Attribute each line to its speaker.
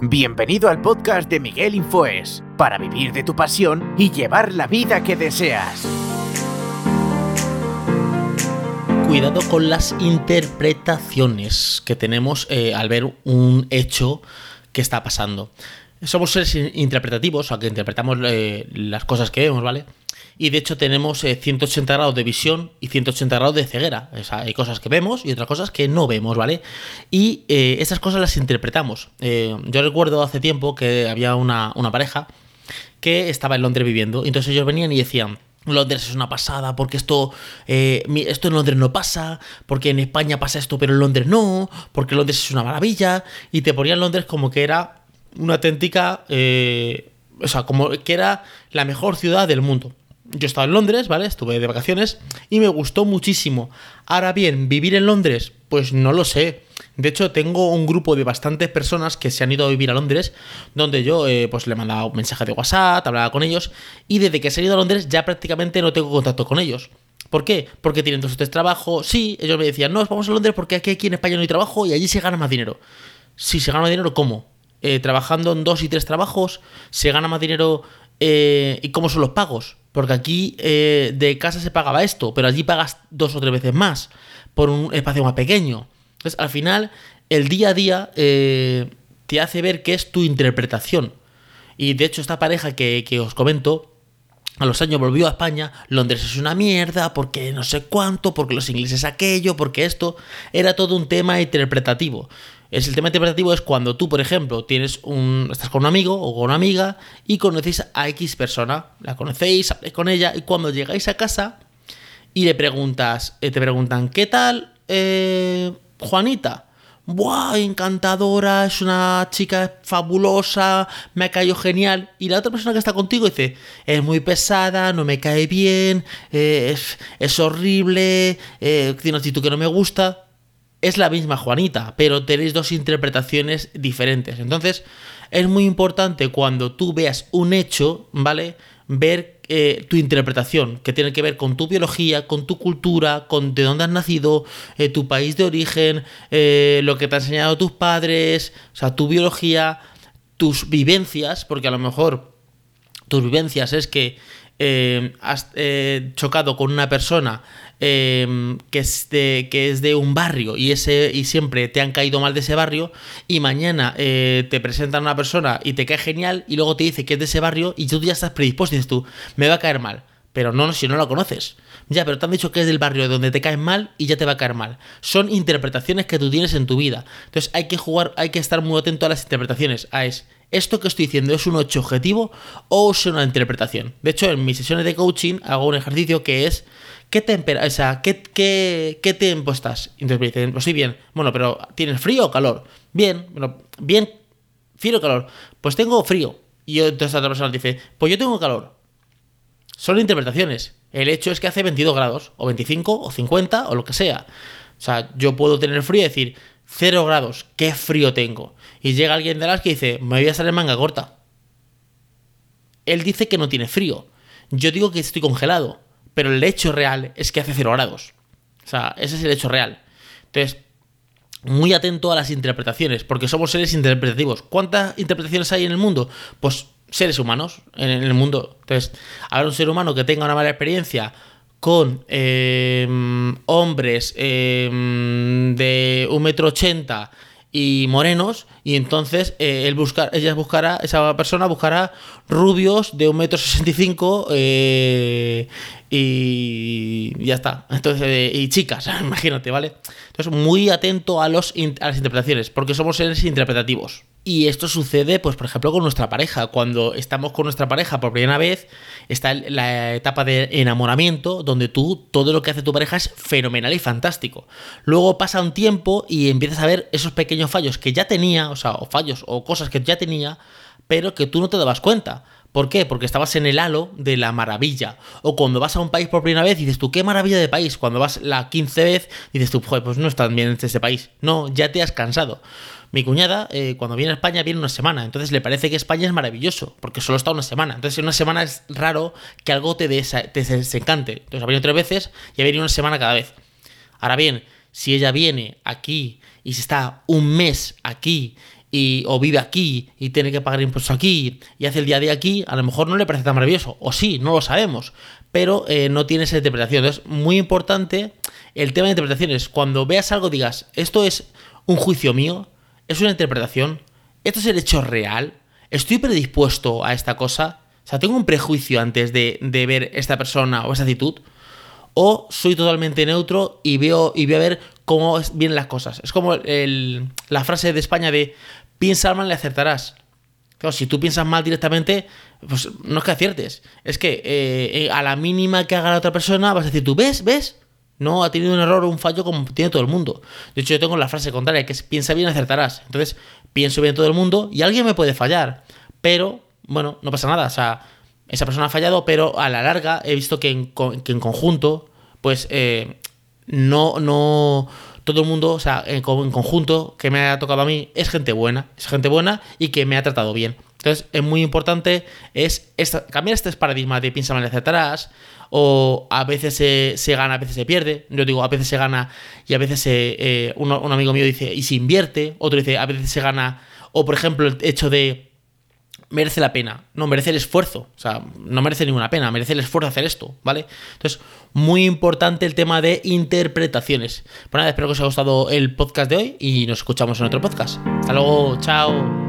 Speaker 1: Bienvenido al podcast de Miguel Infoes, para vivir de tu pasión y llevar la vida que deseas.
Speaker 2: Cuidado con las interpretaciones que tenemos eh, al ver un hecho que está pasando. Somos seres interpretativos, o sea, que interpretamos eh, las cosas que vemos, ¿vale? Y de hecho tenemos 180 eh, grados de visión y 180 grados de ceguera. O sea, hay cosas que vemos y otras cosas que no vemos, ¿vale? Y eh, esas cosas las interpretamos. Eh, yo recuerdo hace tiempo que había una, pareja que estaba en Londres viviendo, entonces ellos venían y decían, Londres es una pasada, porque esto, esto en Londres no pasa, porque en España pasa esto, pero en Londres no, porque Londres es una maravilla, y te ponían Londres como que era una auténtica, o sea, como que era la mejor ciudad del mundo yo estaba en Londres, ¿vale? Estuve de vacaciones y me gustó muchísimo. Ahora bien, ¿vivir en Londres? Pues no lo sé. De hecho, tengo un grupo de bastantes personas que se han ido a vivir a Londres, donde yo eh, pues le mandaba un mensaje de WhatsApp, hablaba con ellos, y desde que se han ido a Londres ya prácticamente no tengo contacto con ellos. ¿Por qué? Porque tienen dos o tres trabajos. Sí, ellos me decían, no, vamos a Londres porque aquí, en España no hay trabajo y allí se gana más dinero. Si se gana dinero, ¿cómo? Eh, trabajando en dos y tres trabajos, se gana más dinero eh, ¿Y cómo son los pagos? Porque aquí eh, de casa se pagaba esto, pero allí pagas dos o tres veces más por un espacio más pequeño. Entonces, al final, el día a día eh, te hace ver qué es tu interpretación. Y de hecho, esta pareja que, que os comento, a los años volvió a España, Londres es una mierda, porque no sé cuánto, porque los ingleses aquello, porque esto, era todo un tema interpretativo. Es el tema interpretativo es cuando tú, por ejemplo, tienes un, estás con un amigo o con una amiga y conocéis a X persona, la conocéis, habléis con ella y cuando llegáis a casa y le preguntas, eh, te preguntan, ¿qué tal eh, Juanita? ¡Buah! Encantadora, es una chica fabulosa, me ha caído genial. Y la otra persona que está contigo dice, es muy pesada, no me cae bien, eh, es, horrible, tiene una actitud que no me gusta es la misma Juanita, pero tenéis dos interpretaciones diferentes. Entonces, es muy importante cuando tú veas un hecho, ¿vale? Ver eh, tu interpretación, que tiene que ver con tu biología, con tu cultura, con de dónde has nacido, eh, tu país de origen, eh, lo que te han enseñado tus padres, o sea, tu biología, tus vivencias, porque a lo mejor tus vivencias es que has chocado con una persona Em, que, es de, que es de un barrio y, ese, y siempre te han caído mal de ese barrio y mañana eh, te presentan a una persona y te cae genial y luego te dice que es de ese barrio y tú ya estás predispuesto dices tú, me va a caer mal. Pero no, si no lo conoces. Ya, pero te han dicho que es del barrio donde te caen mal y ya te va a caer mal. Son interpretaciones que tú tienes en tu vida. Entonces hay que jugar, hay que estar muy atento a las interpretaciones. A es, ¿esto que estoy diciendo es un hecho objetivo o es una interpretación? De hecho, en mis sesiones de coaching hago un ejercicio que es ¿qué temperatura, o sea, ¿qué, qué, tiempo estás? Entonces me dicen, pues sí, bien. Bueno, pero ¿tienes frío o calor? Bien, bueno, bien, frío o calor. Pues tengo frío. Y entonces otra persona dice, pues yo tengo calor. Son interpretaciones. El hecho es que hace 22 grados, o 25, o 50, o lo que sea. O sea, yo puedo tener frío y decir, 0 grados, qué frío tengo. Y llega alguien de las que dice, me voy a salir manga corta. Él dice que no tiene frío. Yo digo que estoy congelado pero el hecho real es que hace 0 grados. O sea, ese es el hecho real. Entonces, muy atento a las interpretaciones, porque somos seres interpretativos. ¿Cuántas interpretaciones hay en el mundo? Pues seres humanos en el mundo. Entonces, habrá un ser humano que tenga una mala experiencia con eh, hombres eh, de un metro ochenta y morenos y entonces eh, él buscar, ella buscará, esa persona buscará rubios de un metro sesenta y cinco eh, y ya está. Entonces, eh, y chicas, imagínate, ¿vale? Entonces, muy atento a, los, a las interpretaciones, porque somos seres interpretativos. Y esto sucede, pues, por ejemplo, con nuestra pareja. Cuando estamos con nuestra pareja por primera vez, está la etapa de enamoramiento, donde tú, todo lo que hace tu pareja es fenomenal y fantástico. Luego pasa un tiempo y empiezas a ver esos pequeños fallos que ya tenía, o sea, o fallos o cosas que ya tenía, pero que tú no te dabas cuenta. ¿Por qué? Porque estabas en el halo de la maravilla. O cuando vas a un país por primera vez, dices tú, qué maravilla de país. Cuando vas la quince vez, dices tú, joder, pues no está bien este país. No, ya te has cansado. Mi cuñada, eh, cuando viene a España, viene una semana. Entonces le parece que España es maravilloso, porque solo está una semana. Entonces en una semana es raro que algo te, te desencante. Entonces ha venido tres veces y ha venido una semana cada vez. Ahora bien, si ella viene aquí y si está un mes aquí y, o vive aquí y tiene que pagar impuestos aquí y hace el día a día aquí, a lo mejor no le parece tan maravilloso. O sí, no lo sabemos. Pero eh, no tiene esa interpretación. Entonces, muy importante el tema de interpretaciones. Cuando veas algo digas, esto es un juicio mío, es una interpretación, esto es el hecho real, estoy predispuesto a esta cosa. O sea, tengo un prejuicio antes de, de ver esta persona o esa actitud o soy totalmente neutro y veo y voy a ver cómo vienen las cosas. Es como la frase de España de piensa mal y acertarás. Claro, si tú piensas mal directamente, pues no es que aciertes. Es que eh, eh, a la mínima que haga la otra persona vas a decir, tú ves, ves, no ha tenido un error o un fallo como tiene todo el mundo. De hecho, yo tengo la frase contraria, que es piensa bien, acertarás. Entonces, pienso bien todo el mundo y alguien me puede fallar. Pero, bueno, no pasa nada. O sea, esa persona ha fallado, pero a la larga he visto que en, en conjunto, pues eh, no, no, todo el mundo, o sea, en, conjunto, que me ha tocado a mí, es gente buena, es gente buena y que me ha tratado bien. Entonces, es muy importante es cambiar este paradigma de piensa mal hacia atrás, o a veces se, gana, a veces se pierde. Yo digo, a veces se gana y a veces se, eh, un amigo mío dice, y se invierte, otro dice, a veces se gana, o por ejemplo, el hecho de merece la pena, no merece el esfuerzo, o sea, no merece ninguna pena, merece el esfuerzo hacer esto, ¿vale? Entonces, muy importante el tema de interpretaciones. Pues nada, espero que os haya gustado el podcast de hoy y nos escuchamos en otro podcast. Hasta luego, chao.